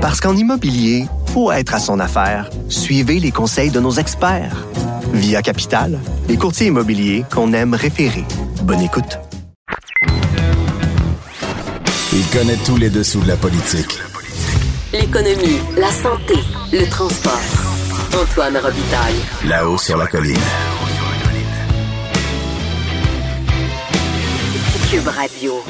Parce qu'en immobilier, faut être à son affaire. Suivez les conseils de nos experts. Via Capital, les courtiers immobiliers qu'on aime référer. Bonne écoute. Il connaît tous les dessous de la politique. L'économie, la santé, le transport. Antoine Robitaille. Là-haut sur la colline. Cube Radio.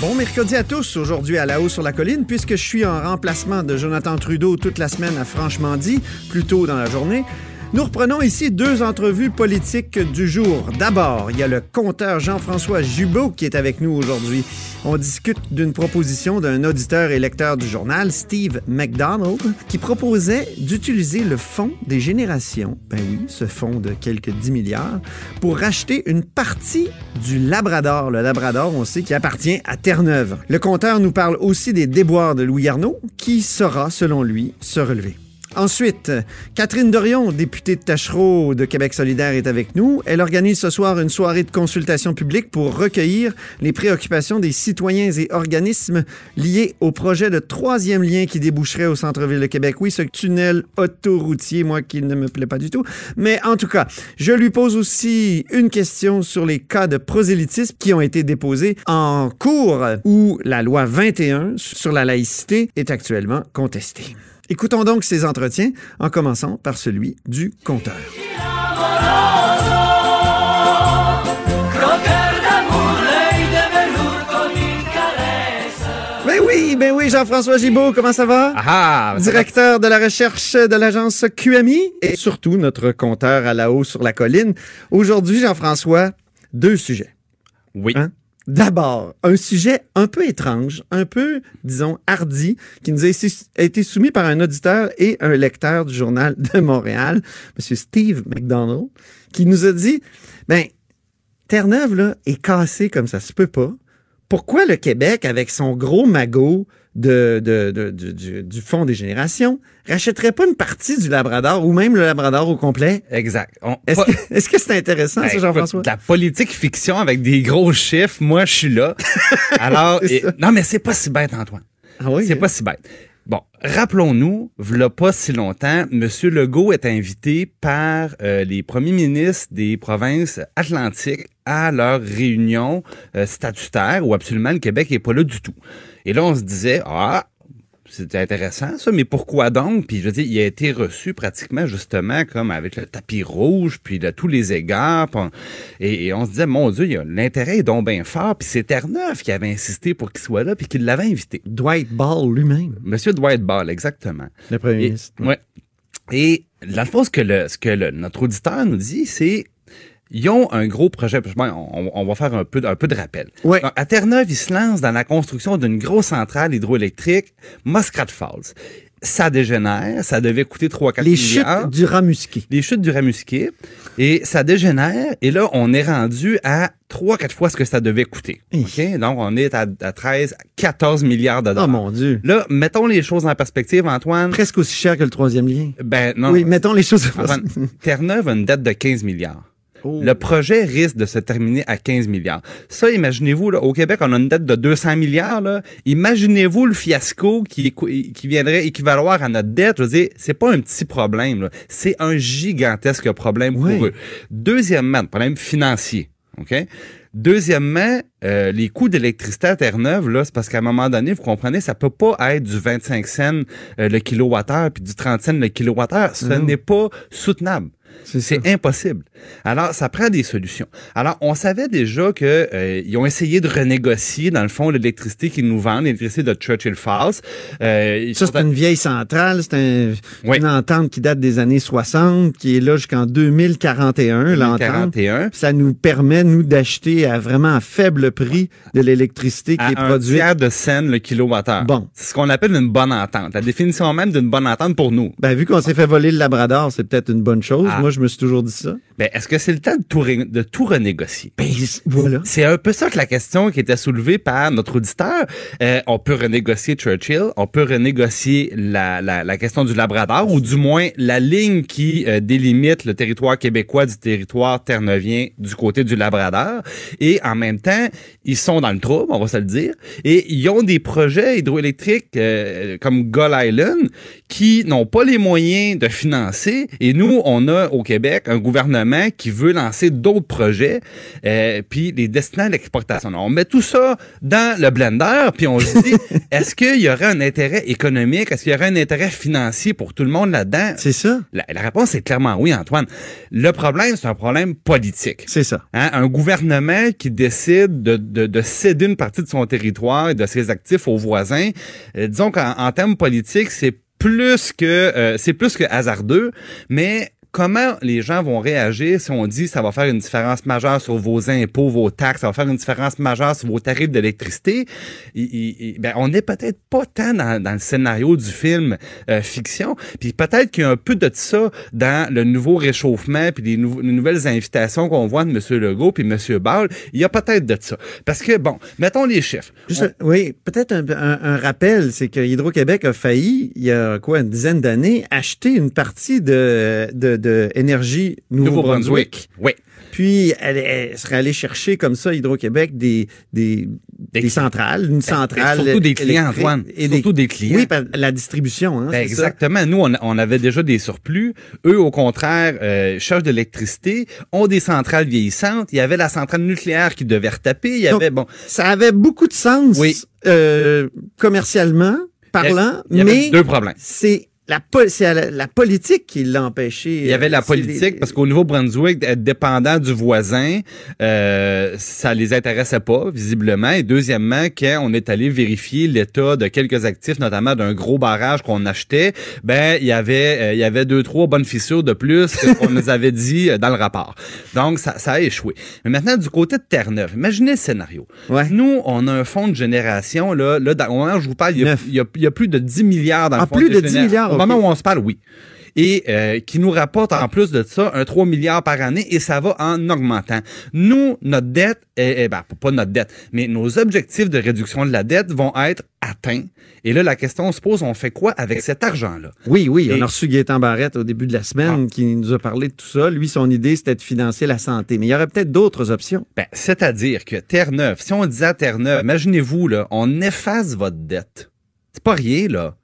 Bon mercredi à tous. Aujourd'hui à la haut sur la colline, puisque je suis en remplacement de Jonathan Trudeau toute la semaine à Franchement dit, plus tôt dans la journée. Nous reprenons ici deux entrevues politiques du jour. D'abord, il y a le compteur Jean-François Jubot qui est avec nous aujourd'hui. On discute d'une proposition d'un auditeur et lecteur du journal, Steve McDonald, qui proposait d'utiliser le fonds des générations, ben oui, ce fonds de quelques 10 milliards, pour racheter une partie du Labrador. Le Labrador, on sait, qui appartient à Terre-Neuve. Le compteur nous parle aussi des déboires de Louis Arnaud, qui saura, selon lui, se relever. Ensuite, Catherine Dorion, députée de Tachereau de Québec solidaire, est avec nous. Elle organise ce soir une soirée de consultation publique pour recueillir les préoccupations des citoyens et organismes liés au projet de troisième lien qui déboucherait au centre-ville de Québec. Oui, ce tunnel autoroutier, moi qui ne me plaît pas du tout. Mais en tout cas, je lui pose aussi une question sur les cas de prosélytisme qui ont été déposés en cours où la loi 21 sur la laïcité est actuellement contestée. Écoutons donc ces entretiens en commençant par celui du compteur. Ben oui, ben oui, Jean-François Gibault, comment ça va? Ah, ça Directeur de la recherche de l'agence QMI et surtout notre compteur à la haut sur la colline. Aujourd'hui, Jean-François, deux sujets. Oui. Hein? D'abord, un sujet un peu étrange, un peu, disons, hardi, qui nous a été- soumis par un auditeur et un lecteur du journal de Montréal, M. Steve McDonald, qui nous a dit, ben, Terre-Neuve, là, est cassée comme ça se peut pas. Pourquoi le Québec, avec son gros magot de, de- de- du- du, du Fonds des générations, rachèterait pas une partie du Labrador ou même le Labrador au complet? Exact. Est-ce que c'est intéressant, Ben, ça, Jean-François? La politique fiction avec des gros chiffres, moi, je suis là. Alors, et- non, mais c'est pas si bête, Antoine. Ah oui, C'est hein? pas si bête. Bon, rappelons-nous, v'là pas si longtemps, M. Legault est invité par euh, les premiers ministres des provinces atlantiques à leur réunion euh, statutaire où absolument le Québec est pas là du tout. Et là, on se disait, ah, c'était intéressant ça, mais pourquoi donc? Puis je veux dire, il a été reçu pratiquement justement comme avec le tapis rouge, puis de tous les égards. puis on- et, et on se disait, mon Dieu, il y a- l'intérêt est donc bien fort. Puis c'est Terre-Neuve qui avait insisté pour qu'il soit là, puis qu'il l'avait invité. Dwight Ball lui-même, Monsieur Dwight Ball, exactement. le premier Et, ministre. ouais. Et dans le fond, ce que, le, ce que le- notre auditeur nous dit, c'est ils ont un gros projet. On, on va faire un peu, de- un peu de rappel. Donc, À Terre-Neuve, ils se lancent dans la construction d'une grosse centrale hydroélectrique, Muskrat Falls. Ça dégénère, ça devait coûter 3-4 Les milliards chutes du Ramusqué. les chutes du Ramusquet et ça dégénère et là on est rendu à 3 4 fois ce que ça devait coûter. Hi. OK? Donc on est à, à 13 14 milliards de Oh dollars. mon Dieu. Là, mettons les choses en perspective Antoine. Presque aussi cher que le troisième lien. Ben non. Oui, mettons les choses. Antoine, Terre-Neuve a une dette de 15 milliards. Oh. Le projet risque de se terminer à 15 milliards. Ça, imaginez-vous, là, au Québec, on a une dette de 200 milliards. Imaginez-vous le fiasco qui, qui viendrait équivaloir à notre dette. Je veux dire, c'est pas un petit problème. C'est un gigantesque problème Oui. pour eux. Deuxièmement, le problème financier. OK? Deuxièmement, euh, les coûts d'électricité à Terre-Neuve, là, c'est parce qu'à un moment donné, vous comprenez, ça peut pas être du 25 cents euh, le kilowattheure puis du 30 cents le kilowattheure. Ce n'est pas soutenable. C'est impossible. Alors, ça prend des solutions. Alors, on savait déjà que euh, ils ont essayé de renégocier, dans le fond, l'électricité qu'ils nous vendent, l'électricité de Churchill Falls. Euh, Ça, c'est une vieille centrale. C'est un- Oui. une entente qui date des années 60, qui est là jusqu'en 2041, l'entente. 41. Ça nous permet, nous, d'acheter à vraiment à faible prix de l'électricité qui à est un produite. tiers de scène le kilowattheure. Bon. C'est ce qu'on appelle une bonne entente. La définition même d'une bonne entente pour nous. Ben, vu qu'on s'est fait voler le Labrador, c'est peut-être une bonne chose. Ah. Moi, je me suis toujours dit ça. Ben, est-ce que c'est le temps de tout, ré- de tout renégocier? Ben, voilà. C'est un peu ça que la question qui était soulevée par notre auditeur. Euh, on peut renégocier Churchill, on peut renégocier la, la, la question du Labrador, ou du moins la ligne qui euh, délimite le territoire québécois du territoire terre-neuvien du côté du Labrador. Et en même temps, ils sont dans le trouble, on va se le dire, et ils ont des projets hydroélectriques euh, comme Gull Island qui n'ont pas les moyens de financer. Et nous, on a au Québec un gouvernement qui veut lancer d'autres projets, euh, puis les destinants à l'exportation. On met tout ça dans le blender, puis on se dit, est-ce qu'il y aurait un intérêt économique, est-ce qu'il y aurait un intérêt financier pour tout le monde là-dedans? C'est ça. La, la réponse est clairement oui, Antoine. Le problème, c'est un problème politique. C'est ça. Hein, un gouvernement qui décide de, de, de céder une partie de son territoire et de ses actifs aux voisins, euh, disons qu'en en termes politiques, c'est plus que euh, c'est plus que hasardeux, mais comment les gens vont réagir si on dit ça va faire une différence majeure sur vos impôts, vos taxes, ça va faire une différence majeure sur vos tarifs d'électricité, ben, on n'est peut-être pas tant dans, le scénario du film euh, fiction, puis peut-être qu'il y a un peu de ça dans le nouveau réchauffement puis les, nou- les nouvelles invitations qu'on voit de M. Legault puis M. Ball, il y a peut-être de ça. Parce que, bon, mettons les chiffres. Oui, peut-être un, rappel, c'est que Hydro-Québec a failli, il y a quoi, une dizaine d'années, acheter une partie de, de énergie Nouveau-Brunswick. Oui. Puis, elle, elle serait allée chercher comme ça, Hydro-Québec, des, des, Des- des centrales, une centrale. Ben, surtout des clients, Antoine. Et Surtout des clients. Oui, la distribution, hein, Ben, ça. exactement. Nous, on, on avait déjà des surplus. Eux, au contraire, euh, cherchent de l'électricité, ont des centrales vieillissantes. Il y avait la centrale nucléaire qui devait retaper. Il y Donc, avait, bon, Ça avait beaucoup de sens Oui. euh, commercialement parlant, il y avait mais deux problèmes. c'est la, po- c'est la, la politique qui l'a empêché. Il y avait la euh, politique les- parce qu'au Nouveau-Brunswick, être dépendant du voisin, euh, ça les intéressait pas visiblement. Et deuxièmement, quand on est allé vérifier l'état de quelques actifs, notamment d'un gros barrage qu'on achetait, ben il y avait euh, il y avait deux trois bonnes fissures de plus qu'on nous avait dit euh, dans le rapport. Donc ça, ça a échoué. Mais maintenant du côté de Terre-Neuve, imaginez le scénario. Ouais. Nous, on a un fonds de génération là, là dans, au moment où je vous parle, il y a, il y a, il y a plus de 10 milliards dans le Ah, fonds plus de 10 génération. milliards, Au moment où on se parle, oui. Et euh, qui nous rapporte en plus de ça un 3 milliards par année et ça va en augmentant. Nous, notre dette, est- ben, pas notre dette, mais nos objectifs de réduction de la dette vont être atteints. Et là, la question se pose, on fait quoi avec cet argent-là? Oui, oui, on Et- a reçu Gaétan Barrette au début de la semaine qui nous a parlé de tout ça. Lui, son idée, c'était de financer la santé. Mais il y aurait peut-être d'autres options. Ben, c'est-à-dire que Terre-Neuve, si on disait à Terre-Neuve, imaginez-vous, là, on efface votre dette. C'est pas rien, là.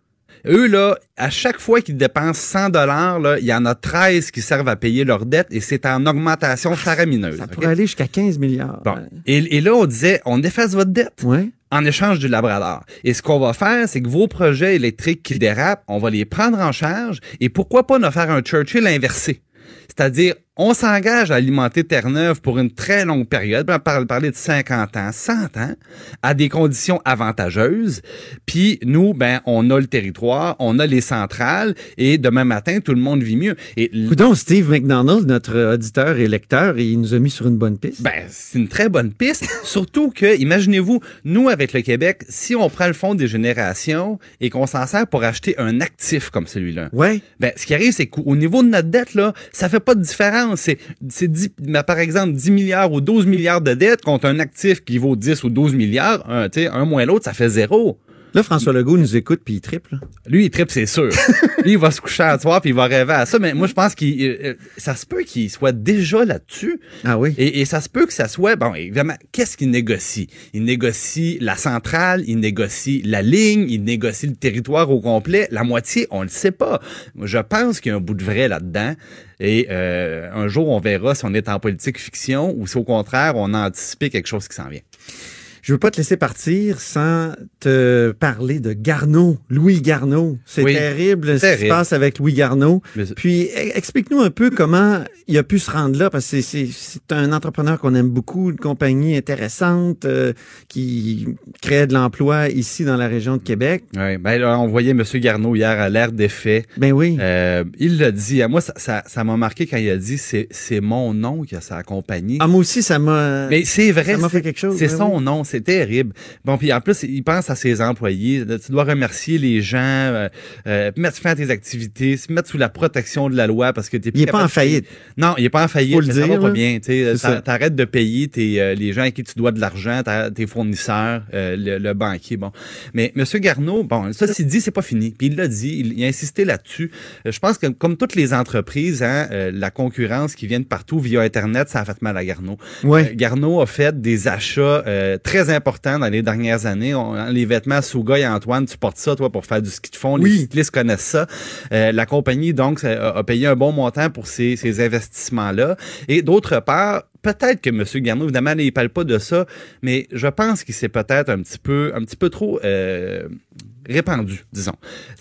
Eux, là, à chaque fois qu'ils dépensent 100 dollars, là, il y en a 13 qui servent à payer leur dette et c'est en augmentation faramineuse. Ça pourrait aller jusqu'à 15 milliards. Bon. Et, et là, on disait, on efface votre dette Ouais. en échange du Labrador. Et ce qu'on va faire, c'est que vos projets électriques qui dérapent, on va les prendre en charge et pourquoi pas nous faire un Churchill inversé? C'est-à-dire, on s'engage à alimenter Terre-Neuve pour une très longue période, on va parler de 50 ans, 100 ans, à des conditions avantageuses. Puis nous, ben, on a le territoire, on a les centrales, et demain matin, tout le monde vit mieux. Et Coudon, Steve McDonald, notre auditeur et lecteur, il nous a mis sur une bonne piste. Ben, c'est une très bonne piste. Surtout que, imaginez-vous, nous, avec le Québec, si on prend le fonds des générations et qu'on s'en sert pour acheter un actif comme celui-là, ouais. ben, ce qui arrive, c'est qu'au niveau de notre dette, là, ça fait pas de différence. C'est, c'est 10, ben, par exemple, 10 milliards ou 12 milliards de dettes contre un actif qui vaut 10 ou 12 milliards. Un, un moins l'autre, ça fait zéro. Là, François Legault nous écoute puis il triple. Lui, il tripe, c'est sûr. Lui, il va se coucher à soir puis il va rêver à ça. Mais moi, je pense qu'il, euh, euh, ça se peut qu'il soit déjà là-dessus. Ah oui. Et, et ça se peut que ça soit, bon, évidemment, qu'est-ce qu'il négocie? Il négocie la centrale, il négocie la ligne, il négocie le territoire au complet. La moitié, on le sait pas. Je pense qu'il y a un bout de vrai là-dedans. Et euh, un jour, on verra si on est en politique fiction ou si au contraire, on a anticipé quelque chose qui s'en vient. Je veux pas te laisser partir sans te parler de Garneau, Louis Garneau. C'est Oui, terrible ce qui se passe avec Louis Garneau. Mais- Puis e- explique-nous un peu comment il a pu se rendre là, parce que c'est- un entrepreneur qu'on aime beaucoup, une compagnie intéressante euh, qui crée de l'emploi ici dans la région de Québec. Ouais, ben, là, on voyait M. Garneau hier à l'air d'effet. Ben oui. Euh, il l'a dit. À moi, ça ça- ça m'a marqué quand il a dit c'est mon nom qui a sa compagnie. Ah, moi aussi, ça m'a Mais c'est vrai. ça m'a fait quelque chose. C'est son oui. nom. C'est terrible. Bon, puis en plus, il pense à ses employés. Tu dois remercier les gens, euh, euh, mettre fin à tes activités, se mettre sous la protection de la loi parce que t'es Il est pas en faillite. Non, il est pas en faillite, Faut le mais ça va pas bien. Tu T'arrêtes de payer tes, euh, les gens à qui tu dois de l'argent, tes fournisseurs, euh, le, le banquier. Bon, mais Monsieur Garneau, bon, ça c'est dit, c'est pas fini. Puis il l'a dit, il, il a insisté là-dessus. Je pense que comme toutes les entreprises, hein, euh, la concurrence qui vient de partout via Internet, ça a fait mal à Garneau. Ouais. Garneau a fait des achats euh, très importants dans les dernières années. On- hein, les vêtements Souga et Antoine, tu portes ça, toi, pour faire du ski de fond. Les cyclistes connaissent ça. Euh, la compagnie, donc, a, a payé un bon montant pour ces, ces investissements-là. Et d'autre part, peut-être que M. Garneau, évidemment, il ne parle pas de ça, mais je pense qu'il s'est peut-être un petit peu, un petit peu trop euh, répandu, disons.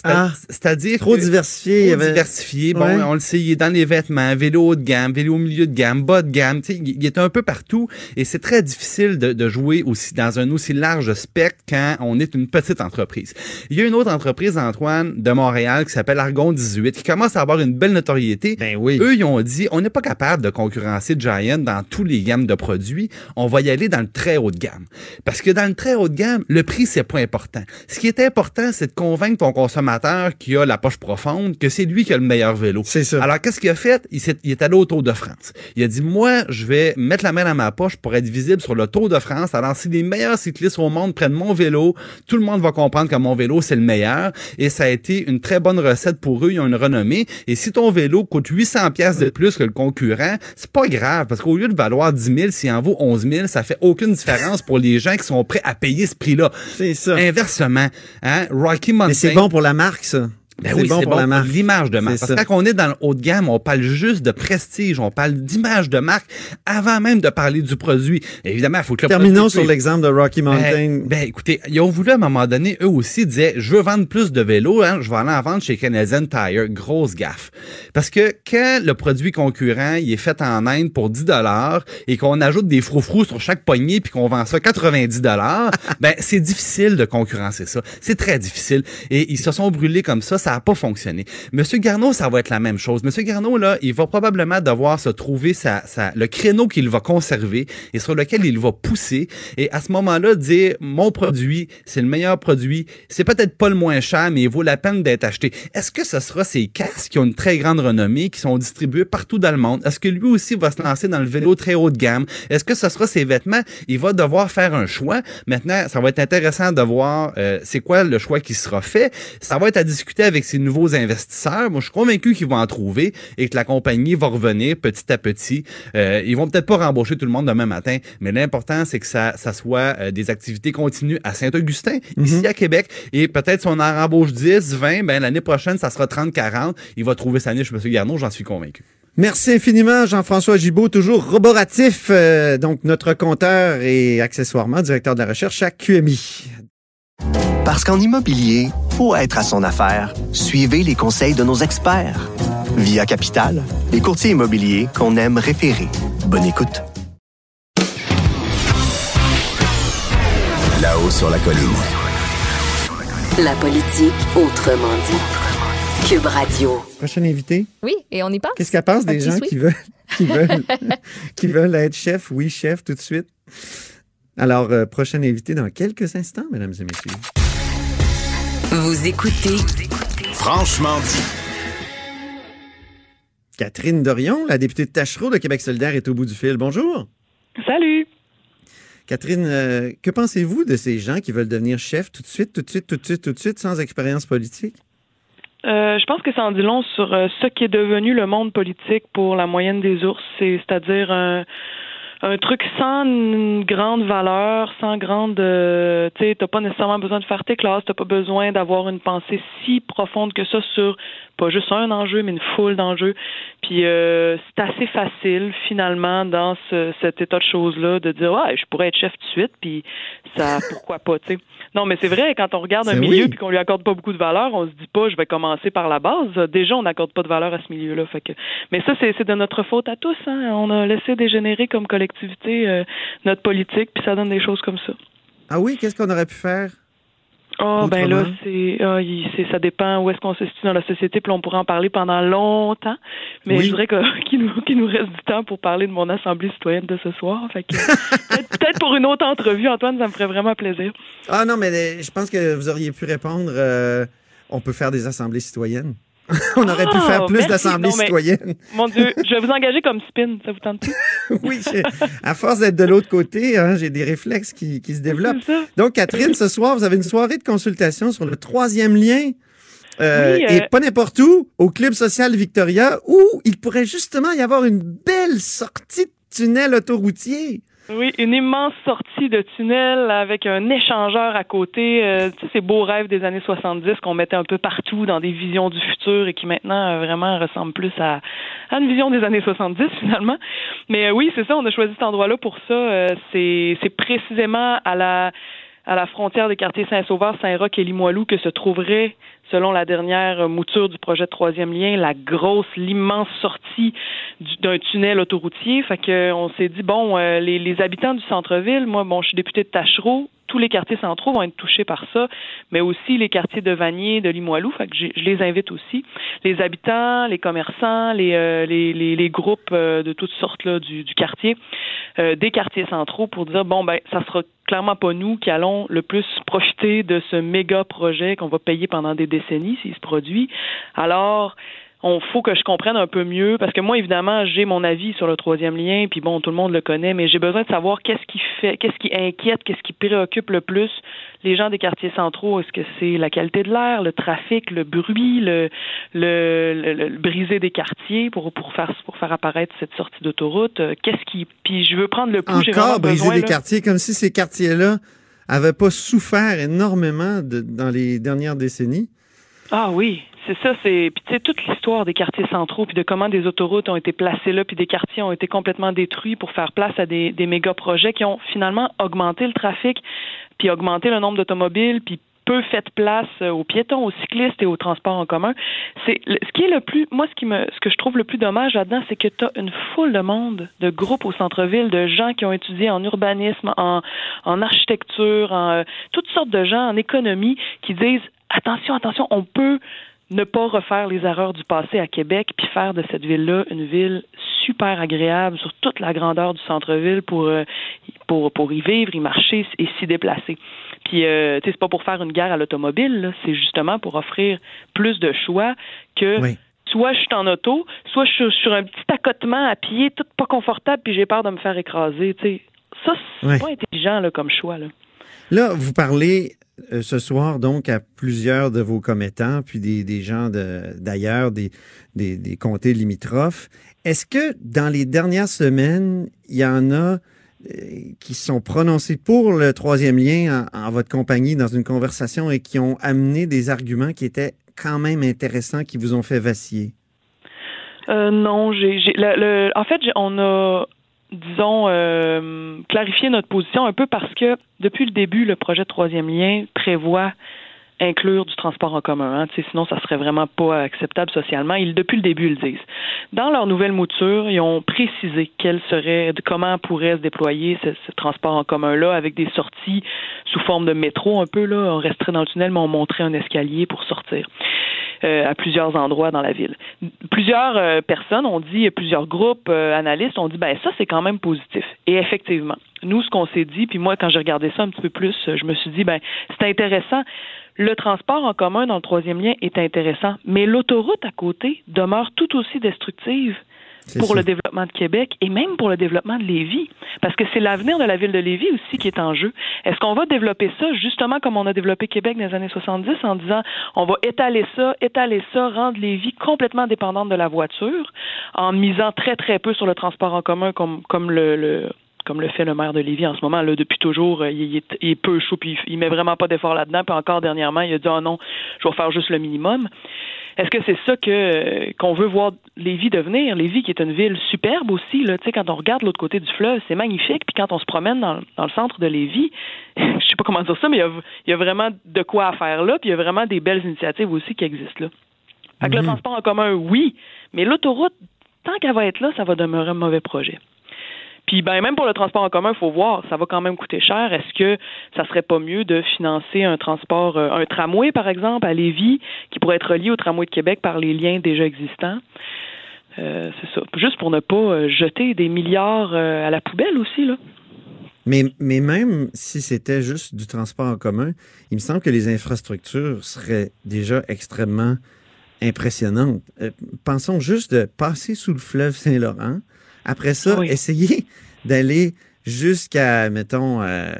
Ah. C'est-à-dire Trop diversifié. Trop avait- diversifié. Bon, Ouais. on le sait, il est dans les vêtements, vélo haut de gamme, vélo au milieu de gamme, bas de gamme. Tu sais, il il est un peu partout et c'est très difficile de, de jouer aussi dans un aussi large spectre quand on est une petite entreprise. Il y a une autre entreprise, Antoine, de Montréal qui s'appelle Argon 18 qui commence à avoir une belle notoriété. Ben oui. Eux, ils ont dit, on n'est pas capable de concurrencer Giant dans tous les gammes de produits. On va y aller dans le très haut de gamme. Parce que dans le très haut de gamme, le prix, c'est pas important. Ce qui est important, c'est de convaincre ton consommateur qui a la poche profonde que c'est lui qui a le meilleur vélo. C'est ça. Alors, qu'est-ce qu'il a fait? Il, s'est- il est allé au Tour de France. Il a dit, moi, je vais mettre la main dans ma poche pour être visible sur le Tour de France. Alors, si les meilleurs cyclistes au monde prennent mon vélo, tout le monde va comprendre que mon vélo, c'est le meilleur. Et ça a été une très bonne recette pour eux. Ils ont une renommée. Et si ton vélo coûte 800 pièces de plus que le concurrent, c'est pas grave. Parce qu'au lieu de valoir 10 000, s'il en vaut 11 000, ça fait aucune différence pour les gens qui sont prêts à payer ce prix-là. C'est ça. Inversement, hein, Rocky Mountain. Mais c'est bon pour la marque, ça. Ben c'est oui, bon c'est pour marque. l'image de marque. Parce que quand on est dans le haut de gamme, on parle juste de prestige, on parle d'image de marque avant même de parler du produit. Évidemment, il faut que le Terminons produit sur l'exemple de Rocky Mountain. ben, ben, écoutez, ils ont voulu à un moment donné, eux aussi, disaient, je veux vendre plus de vélos, hein, je vais aller en vendre chez Canadian Tire. Grosse gaffe. Parce que quand le produit concurrent, il est fait en Inde pour 10 dollars et qu'on ajoute des froufrous sur chaque poignée puis qu'on vend ça 90 dollars, ben, c'est difficile de concurrencer ça. C'est très difficile. Et ils se sont brûlés comme ça, ça n'a pas fonctionné. Monsieur Garneau, ça va être la même chose. Monsieur Garneau, là, il va probablement devoir se trouver sa, sa, le créneau qu'il va conserver et sur lequel il va pousser. Et à ce moment-là, dire, mon produit, c'est le meilleur produit. C'est peut-être pas le moins cher, mais il vaut la peine d'être acheté. Est-ce que ce sera ces casques qui ont une très grande renommée, qui sont distribués partout dans le monde? Est-ce que lui aussi va se lancer dans le vélo très haut de gamme? Est-ce que ce sera ses vêtements? Il va devoir faire un choix. Maintenant, ça va être intéressant de voir euh, c'est quoi le choix qui sera fait. Ça va être à discuter avec ses nouveaux investisseurs. Moi, je suis convaincu qu'ils vont en trouver et que la compagnie va revenir petit à petit. Euh, ils vont peut-être pas rembaucher tout le monde demain matin, mais l'important, c'est que ça, ça soit euh, des activités continues à Saint-Augustin, ici à Québec. Et peut-être si on en rembauche 10, 20, ben l'année prochaine, ça sera 30, 40. Il va trouver sa niche, M. Garneau, j'en suis convaincu. Merci infiniment, Jean-François Gibault, toujours roboratif, euh, donc notre compteur et accessoirement directeur de la recherche à QMI. Parce qu'en immobilier, faut être à son affaire. Suivez les conseils de nos experts. Via Capital, les courtiers immobiliers qu'on aime référer. Bonne écoute. Là-haut sur la colline. La politique autrement dit. Cube Radio. Prochain invité, Oui, et on y passe. qu'est-ce qu'elle pense Un des gens qui veulent, qui, veulent, qui veulent être chef? Oui, chef, tout de suite. Alors, euh, prochain invité dans quelques instants, mesdames et messieurs. Vous écoutez Franchement dit. Catherine Dorion, la députée de Tachereau de Québec solidaire, est au bout du fil. Bonjour. Salut. Catherine, euh, que pensez-vous de ces gens qui veulent devenir chef tout de suite, tout de suite, tout de suite, tout de suite, sans expérience politique? Euh, je pense que ça en dit long sur euh, ce qui est devenu le monde politique pour la moyenne des ours, c'est- c'est-à-dire un, un truc sans grande valeur, sans grande, euh, tu sais, t'as pas nécessairement besoin de faire tes classes, t'as pas besoin d'avoir une pensée si profonde que ça sur pas juste un enjeu, mais une foule d'enjeux. Puis euh, c'est assez facile finalement dans ce, cet état de choses-là de dire ouais, je pourrais être chef tout de suite, puis ça, pourquoi pas, tu sais. Non, mais c'est vrai, quand on regarde un milieu oui. puis qu'on lui accorde pas beaucoup de valeur, on se dit pas je vais commencer par la base. Déjà, on n'accorde pas de valeur à ce milieu-là. Fait que, mais ça, c'est c'est de notre faute à tous. Hein. On a laissé dégénérer comme collectivité euh, notre politique, puis ça donne des choses comme ça. Ah oui, qu'est-ce qu'on aurait pu faire? Oh, ben là, c'est, ah, c'est, ça dépend où est-ce qu'on se situe dans la société, puis on pourrait en parler pendant longtemps. Mais Oui. je voudrais que- qu'il nous, reste du temps pour parler de mon assemblée citoyenne de ce soir. Fait que, peut-être, pour une autre entrevue, Antoine, ça me ferait vraiment plaisir. Ah non, mais je pense que vous auriez pu répondre euh, on peut faire des assemblées citoyennes. on aurait pu Ah, faire plus merci. d'assemblées citoyennes. Mon Dieu, je vais vous engager comme spin, ça vous tente plus? oui, à force d'être de l'autre côté, hein, j'ai des réflexes qui, qui se développent. Donc, Catherine, ce soir, vous avez une soirée de consultation sur le troisième lien. euh, Oui, euh, Et pas n'importe où, au Club Social Victoria, où il pourrait justement y avoir une belle sortie de tunnel autoroutier. Oui, une immense sortie de tunnel avec un échangeur à côté. Euh, tu sais, ces beaux rêves des années 70 qu'on mettait un peu partout dans des visions du futur et qui maintenant euh, vraiment ressemblent plus à, à une vision des années 70 finalement. Mais euh, oui, c'est ça, on a choisi cet endroit-là pour ça. C'est précisément à la à la frontière des quartiers Saint-Sauveur, Saint-Roch et Limoilou que se trouverait, selon la dernière mouture du projet de troisième lien, la grosse, l'immense sortie du- d'un tunnel autoroutier. Fait que on s'est dit bon, euh, les, les habitants du centre-ville, moi, bon, je suis député de Tachereau, tous les quartiers centraux vont être touchés par ça, mais aussi les quartiers de Vanier, de Limoilou. Fait que je les invite aussi. Les habitants, les commerçants, les, euh, les, les, les groupes euh, de toutes sortes là, du, du quartier, euh, des quartiers centraux pour dire bon ben ça sera clairement pas nous qui allons le plus profiter de ce méga projet qu'on va payer pendant des décennies s'il se produit. Alors on faut que je comprenne un peu mieux parce que moi évidemment j'ai mon avis sur le troisième lien puis bon tout le monde le connaît mais j'ai besoin de savoir qu'est-ce qui fait qu'est-ce qui inquiète qu'est-ce qui préoccupe le plus les gens des quartiers centraux est-ce que c'est la qualité de l'air le trafic le bruit le le, le, le- le briser des quartiers pour pour faire pour faire apparaître cette sortie d'autoroute? Euh, qu'est-ce qui puis je veux prendre le vraiment Encore briser besoin, des là. quartiers, comme si ces quartiers-là avaient pas souffert énormément de- dans les dernières décennies. Ah oui, c'est ça, c'est puis tu sais toute l'histoire des quartiers centraux puis de comment des autoroutes ont été placées là puis des quartiers ont été complètement détruits pour faire place à des méga projets qui ont finalement augmenté le trafic puis augmenté le nombre d'automobiles puis peu fait place euh, aux piétons, aux cyclistes et aux transports en commun. C'est ce qui est le plus moi ce qui me ce que je trouve le plus dommage là-dedans, c'est que tu as une foule de monde, de groupes au centre-ville, de gens qui ont étudié en urbanisme, en en architecture, en euh, toutes sortes de gens en économie qui disent attention, attention, on peut ne pas refaire les erreurs du passé à Québec puis faire de cette ville-là une ville super agréable sur toute la grandeur du centre-ville pour euh, pour pour y vivre, y marcher et s'y déplacer. Puis euh, tu sais c'est pas pour faire une guerre à l'automobile, c'est justement pour offrir plus de choix que Oui. soit je suis en auto, soit je suis sur un petit accotement à pied, tout pas confortable puis j'ai peur de me faire écraser, tu sais. Ça c'est pas intelligent là comme choix là. Là, vous parlez euh, ce soir donc à plusieurs de vos commettants, puis des, gens d'ailleurs, des, des, des comtés limitrophes. Est-ce que dans les dernières semaines, il y en a euh, qui sont prononcés pour le troisième lien en, votre compagnie dans une conversation et qui ont amené des arguments qui étaient quand même intéressants, qui vous ont fait vaciller? Euh, non, j'ai, en fait, on a, disons, euh, clarifié notre position un peu parce que depuis le début, le projet troisième lien prévoit inclure du transport en commun. Hein, sinon, ça serait vraiment pas acceptable socialement. Ils, depuis le début, ils le disent. Dans leur nouvelle mouture, ils ont précisé serait, comment pourrait se déployer ce, transport en commun-là avec des sorties sous forme de métro un peu. Là, on resterait dans le tunnel, mais on montrait un escalier pour sortir euh, à plusieurs endroits dans la ville. Plusieurs euh, personnes ont dit, plusieurs groupes euh, analystes ont dit, ben ça c'est quand même positif. Et effectivement, nous ce qu'on s'est dit, puis moi quand j'ai regardé ça un petit peu plus, je me suis dit, ben c'est intéressant. Le transport en commun dans le troisième lien est intéressant, mais l'autoroute à côté demeure tout aussi destructive pour ça. le développement de Québec et même pour le développement de Lévis. Parce que c'est l'avenir de la ville de Lévis aussi qui est en jeu. Est-ce qu'on va développer ça justement comme on a développé Québec dans les années 70 en disant on va étaler ça, étaler ça, rendre Lévis complètement dépendante de la voiture en misant très très peu sur le transport en commun comme, comme le, le comme le fait le maire de Lévis en ce moment, là, depuis toujours, euh, il est, il est peu chaud, puis il, met vraiment pas d'effort là-dedans. Puis encore dernièrement, il a dit, oh non, je vais faire juste le minimum. Est-ce que c'est ça que qu'on veut voir Lévis devenir? Lévis qui est une ville superbe aussi, là, tu sais, quand on regarde l'autre côté du fleuve, c'est magnifique. Puis quand on se promène dans, dans le centre de Lévis, je sais pas comment dire ça, mais il y a, il y a vraiment de quoi à faire là, puis il y a vraiment des belles initiatives aussi qui existent là. Fait que le Mhm. transport en commun, oui, mais l'autoroute, tant qu'elle va être là, ça va demeurer un mauvais projet. Puis ben même pour le transport en commun, il faut voir, ça va quand même coûter cher. Est-ce que ça serait pas mieux de financer un transport, euh, un tramway par exemple à Lévis, qui pourrait être relié au tramway de Québec par les liens déjà existants? Euh, c'est ça. Juste pour ne pas euh, jeter des milliards à la poubelle aussi, là. Mais, mais même si c'était juste du transport en commun, il me semble que les infrastructures seraient déjà extrêmement impressionnantes. pensons juste de passer sous le fleuve Saint-Laurent, après ça, essayer d'aller jusqu'à, mettons, euh,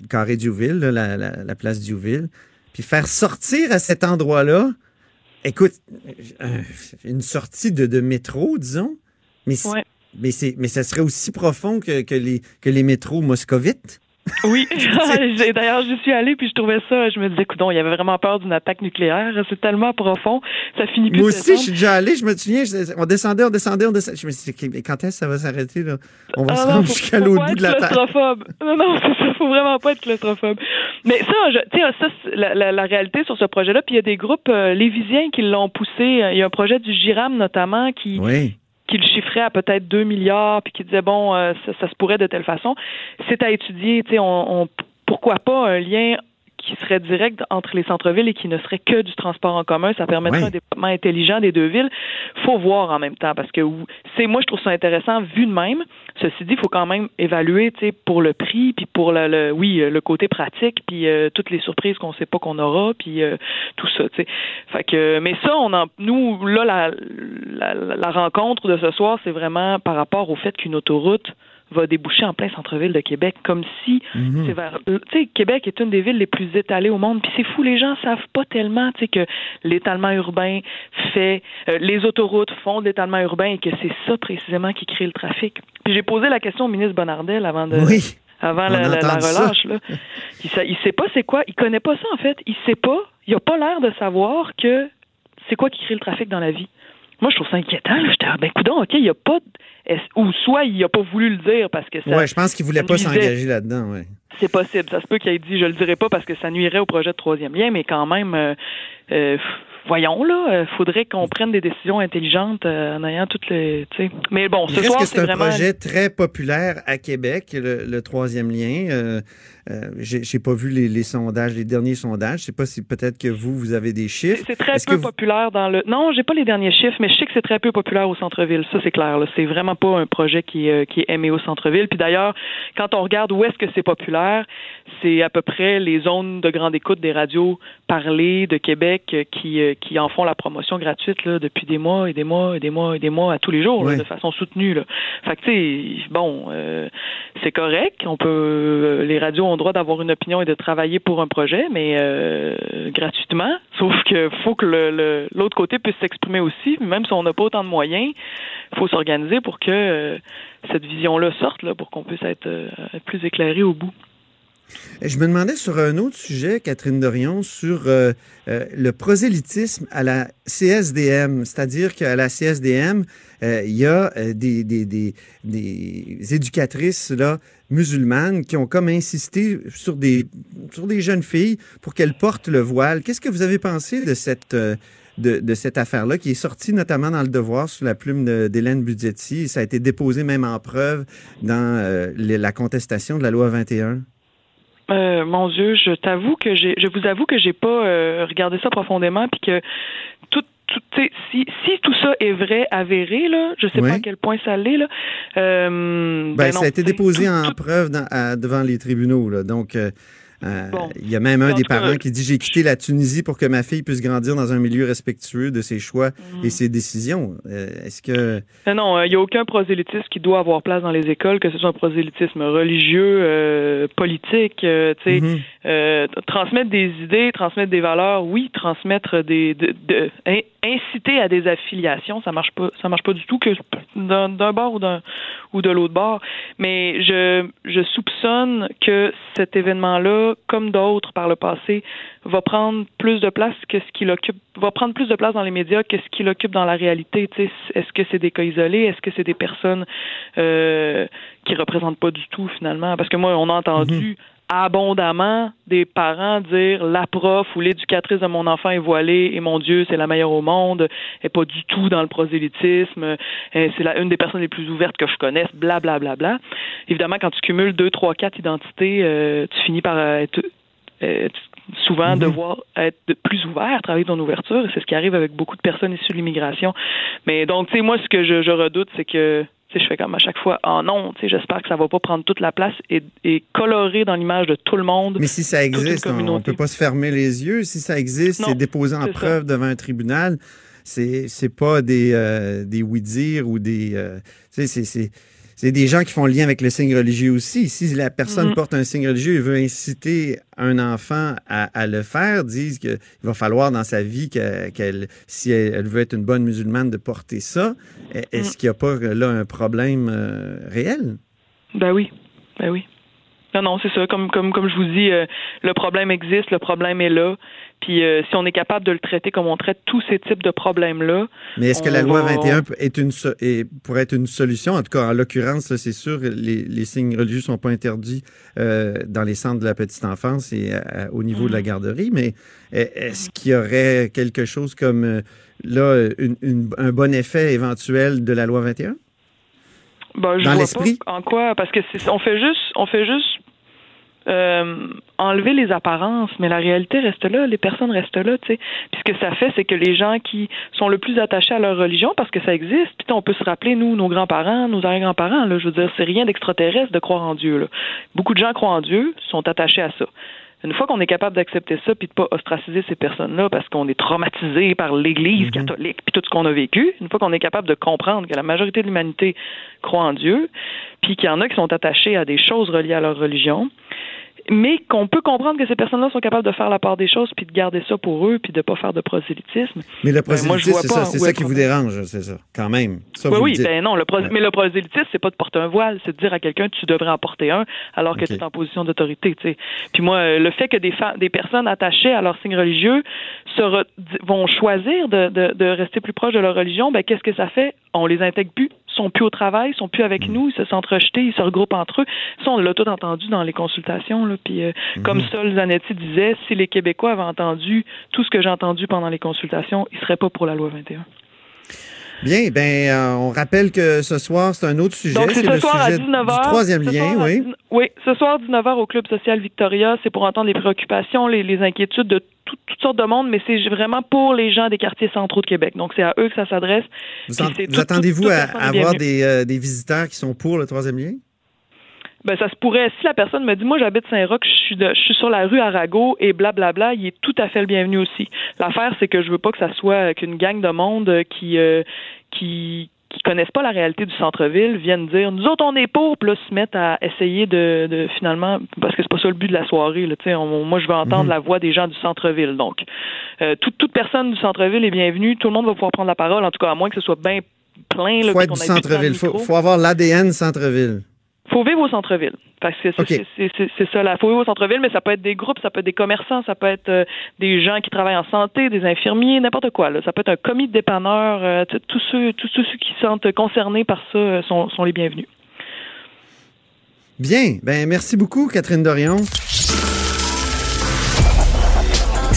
le carré Diouville, la, la, place Diouville, puis faire sortir à cet endroit-là, écoute, euh, une sortie de, de métro, disons, mais, mais, mais ça serait aussi profond que, que, les, que les métros moscovites. Oui, d'ailleurs, j'y suis allée puis je trouvais ça, je me disais, écoute, il y avait vraiment peur d'une attaque nucléaire. C'est tellement profond, ça finit plus. Moi aussi, je suis déjà allé, je me souviens, on descendait, on descendait, on descendait. Je me suis dit, quand est-ce que ça va s'arrêter, là? On va ah se rendre jusqu'à l'autre bout de la terre. Non, non, c'est ça, faut vraiment pas être claustrophobe. Mais ça, tu sais, ça, la, la, réalité sur ce projet-là, puis il y a des groupes euh, lévisiens qui l'ont poussé. Il y a un projet du GIRAM, notamment, qui, oui qui le chiffrait à peut-être 2 milliards, puis qui disait, bon, euh, ça, se pourrait de telle façon. C'est à étudier, tu sais, on, pourquoi pas un lien qui serait direct entre les centres-villes et qui ne serait que du transport en commun. Ça permettrait un développement intelligent des deux villes. faut voir en même temps parce que c'est moi je trouve ça intéressant vu de même. Ceci dit, il faut quand même évaluer, tu sais, pour le prix, puis pour le, oui le côté pratique, puis euh, toutes les surprises qu'on sait pas qu'on aura, puis euh, tout ça, tu sais. Fait que, mais ça, on en, nous là la, la, la rencontre de ce soir, c'est vraiment par rapport au fait qu'une autoroute va déboucher en plein centre-ville de Québec, comme si mhm. c'est vers. Tu sais, Québec est une des villes les plus étalées au monde, puis c'est fou, les gens savent pas tellement, tu sais, que l'étalement urbain fait, euh, les autoroutes font de l'étalement urbain et que c'est ça précisément qui crée le trafic. Puis j'ai posé la question au ministre Bonardel avant de. Avant la, relâche, là. Il, il sait pas c'est quoi, il connaît pas ça en fait. Il sait pas, il a pas l'air de savoir que c'est quoi qui crée le trafic dans la vie. Moi, je trouve ça inquiétant. J'étais, ah, ben, coudon, OK, il n'y a pas. Ou soit il n'a pas voulu le dire parce que ça. Ouais, je pense qu'il voulait pas s'engager là-dedans, ouais. C'est possible. Ça se peut qu'il ait dit, je le dirai pas parce que ça nuirait au projet de troisième lien, mais quand même, euh, euh, voyons là, il euh, faudrait qu'on prenne des décisions intelligentes en ayant toutes les. Mais bon, ce soir, c'est un projet très populaire à Québec, le, troisième lien. Euh, j'ai pas vu les, sondages, les derniers sondages. Je sais pas si peut-être que vous, vous avez des chiffres. C'est très peu populaire dans le. Non, j'ai pas les derniers chiffres, mais je sais que c'est très peu populaire au centre-ville. Ça, c'est clair. C'est vraiment pas un projet qui, euh, qui est aimé au centre-ville. Puis d'ailleurs, quand on regarde où est-ce que c'est populaire, c'est à peu près les zones de grande écoute des radios parlées de Québec euh, qui, qui en font la promotion gratuite là, depuis des mois et des mois et des mois et des mois à tous les jours, de façon soutenue. Là. Fait que, tu sais, bon, c'est correct. On peut. les radios ont droit d'avoir une opinion et de travailler pour un projet, mais euh, gratuitement. Sauf qu'il faut que l'autre côté puisse s'exprimer aussi, même si on n'a pas autant de moyens, il faut s'organiser pour que euh, cette vision-là sorte, pour qu'on puisse être, euh, plus éclairé au bout. Je me demandais sur un autre sujet, Catherine Dorion, sur le prosélytisme à la CSDM, c'est-à-dire qu'à la CSDM, il y a des, des, des, des, éducatrices là, musulmanes qui ont comme insisté sur des, sur des jeunes filles pour qu'elles portent le voile. Qu'est-ce que vous avez pensé de cette, euh, de, cette affaire-là qui est sortie notamment dans le Devoir sous la plume d'Hélène Budgetti? Ça a été déposé même en preuve dans euh, la contestation de la loi 21. Euh, mon Dieu, je t'avoue que j'ai, je vous avoue que j'ai pas regardé ça profondément, puis que tout, si, si tout ça est vrai, avéré, là, je sais pas à quel point ça l'est, là. Euh, ben, ben ça a été déposé en preuve devant les tribunaux, là. Donc, euh, euh, il y a même un des parents qui dit J'ai quitté la Tunisie pour que ma fille puisse grandir dans un milieu respectueux de ses choix et mm. ses décisions. Euh, est-ce que. non, il n'y a aucun prosélytisme qui doit avoir place dans les écoles, que ce soit un prosélytisme religieux, euh, politique, tu sais. Mm-hmm. transmettre des idées, transmettre des valeurs, oui, transmettre des. De, inciter à des affiliations, ça marche pas, ça marche pas du tout que d'un bord ou d'un ou de l'autre bord. Mais je, je soupçonne que cet événement-là, comme d'autres par le passé, va prendre plus de place que ce qu'il occupe, va prendre plus de place dans les médias que ce qu'il occupe dans la réalité. Est-ce que c'est des cas isolés? Est-ce que c'est des personnes euh, qui représentent pas du tout finalement? Parce que moi, on a entendu. Mhm abondamment des parents dire la prof ou l'éducatrice de mon enfant est voilée et mon Dieu, c'est la meilleure au monde, et pas du tout dans le prosélytisme, c'est la, une des personnes les plus ouvertes que je connaisse, bla bla bla bla. Évidemment, quand tu cumules deux, trois, quatre identités, euh, tu finis par être euh, souvent Mhm. devoir être plus ouvert, travailler ton ouverture. C'est ce qui arrive avec beaucoup de personnes issues de l'immigration. Mais donc, tu sais, moi, ce que je, je redoute, c'est que je fais comme à chaque fois, oh non, tu sais, j'espère que ça va pas prendre toute la place et, et colorer dans l'image de tout le monde. Mais si ça existe, on ne peut pas se fermer les yeux. Si ça existe, c'est déposé en preuve devant un tribunal. C'est c'est pas des euh, des oui-dire ou des euh, tu sais, c'est c'est des gens qui font le lien avec le signe religieux aussi. Si la personne Mhm. porte un signe religieux et veut inciter un enfant à, à le faire, disent qu'il va falloir dans sa vie que- qu'elle, si elle, elle veut être une bonne musulmane, de porter ça. Est-ce Mhm. qu'il n'y a pas là un problème euh, réel? Ben oui, ben oui. Non, non, c'est ça. Comme, comme, comme je vous dis, euh, le problème existe, le problème est là. Puis euh, si on est capable de le traiter comme on traite tous ces types de problèmes-là, Mais est-ce que la loi va- 21 peut- est une so- est- pourrait être une solution? En tout cas, en l'occurrence, c'est sûr, les, les signes religieux sont pas interdits euh, dans les centres de la petite enfance et euh, au niveau de la Mhm. garderie, mais est- est-ce qu'il y aurait quelque chose comme là une- une- un bon effet éventuel de la loi 21? Ben, je Dans vois l'esprit? pas en quoi, parce que on fait juste, on fait juste euh, enlever les apparences, mais la réalité reste là, les personnes restent là, tu sais. Puis ce que ça fait, c'est que les gens qui sont le plus attachés à leur religion, parce que ça existe, puis on peut se rappeler nous, nos grands-parents, nos arrière-grands-parents, là, je veux dire, c'est rien d'extraterrestre de croire en Dieu. Beaucoup de gens croient en Dieu, sont attachés à ça. Une fois qu'on est capable d'accepter ça puis de pas ostraciser ces personnes-là parce qu'on est traumatisé par l'Église Mhm. catholique puis tout ce qu'on a vécu, une fois qu'on est capable de comprendre que la majorité de l'humanité croit en Dieu, puis qu'il y en a qui sont attachés à des choses reliées à leur religion, mais qu'on peut comprendre que ces personnes-là sont capables de faire la part des choses puis de garder ça pour eux puis de pas faire de prosélytisme. Mais le Ben, prosélytisme, c'est ça, c'est ça qui vous dérange, c'est ça, quand même. Ça, oui, oui, ben non, le pros- Ouais. mais le prosélytisme, c'est pas de porter un voile, c'est de dire à quelqu'un tu devrais en porter un alors que tu es en position d'autorité. Puis moi, euh, le fait que des, fa- des personnes attachées à leur signe religieux se re- di- vont choisir de, de, de rester plus proches de leur religion, ben qu'est-ce que ça fait? On les intègre plus, ils sont plus au travail, ils sont plus avec nous, ils se sentent rejetés, ils se regroupent entre eux. Ça, on l'a tout entendu dans les consultations, là. Puis euh, comme Sol Zanetti disait, si les Québécois avaient entendu tout ce que j'ai entendu pendant les consultations, ils seraient pas pour la loi 21. Bien, ben, euh, on rappelle que ce soir, c'est un autre sujet. Donc, c'est ce le soir à sujet 19h. du troisième Ce lien, à oui. 19 Oui, ce soir, 19h au Club social Victoria. C'est pour entendre les préoccupations, les, les inquiétudes de tout- toutes sortes de monde, mais c'est vraiment pour les gens des quartiers centraux de Québec. Donc, c'est à eux que ça s'adresse. Vous, attendez-vous à, avoir des, euh, des visiteurs qui sont pour le troisième lien? Ben, ça se pourrait. Si la personne me dit, moi, j'habite Saint-Roch, je suis, de- je suis sur la rue Arago et blablabla, il est tout à fait le bienvenu aussi. L'affaire, c'est que je veux pas que ça soit qu'une gang de monde euh, qui, euh, qui, qui connaissent pas la réalité du centre-ville viennent dire, nous autres, on est pour, puis là, se mettent à essayer de, de finalement, parce que c'est pas ça le but de la soirée, là, tu moi, je veux entendre Mhm. la voix des gens du centre-ville. Donc, euh, toute, toute personne du centre-ville est bienvenue. Tout le monde va pouvoir prendre la parole, en tout cas, à moins que ce soit bien plein. Là, faut être du centre-ville. Il faut, faut avoir l'ADN centre-ville. Faut vivre au centre-ville. Parce que c'est OK. c'est- c'est- c'est- c'est ça, là. faut vivre au centre-ville, mais ça peut être des groupes, ça peut être des commerçants, ça peut être euh, des gens qui travaillent en santé, des infirmiers, n'importe quoi. Là. Ça peut être un commis de dépanneur. euh, tous ceux, tous ceux qui se sentent concernés par ça euh, sont, sont les bienvenus. Bien. Ben, merci beaucoup, Catherine Dorion.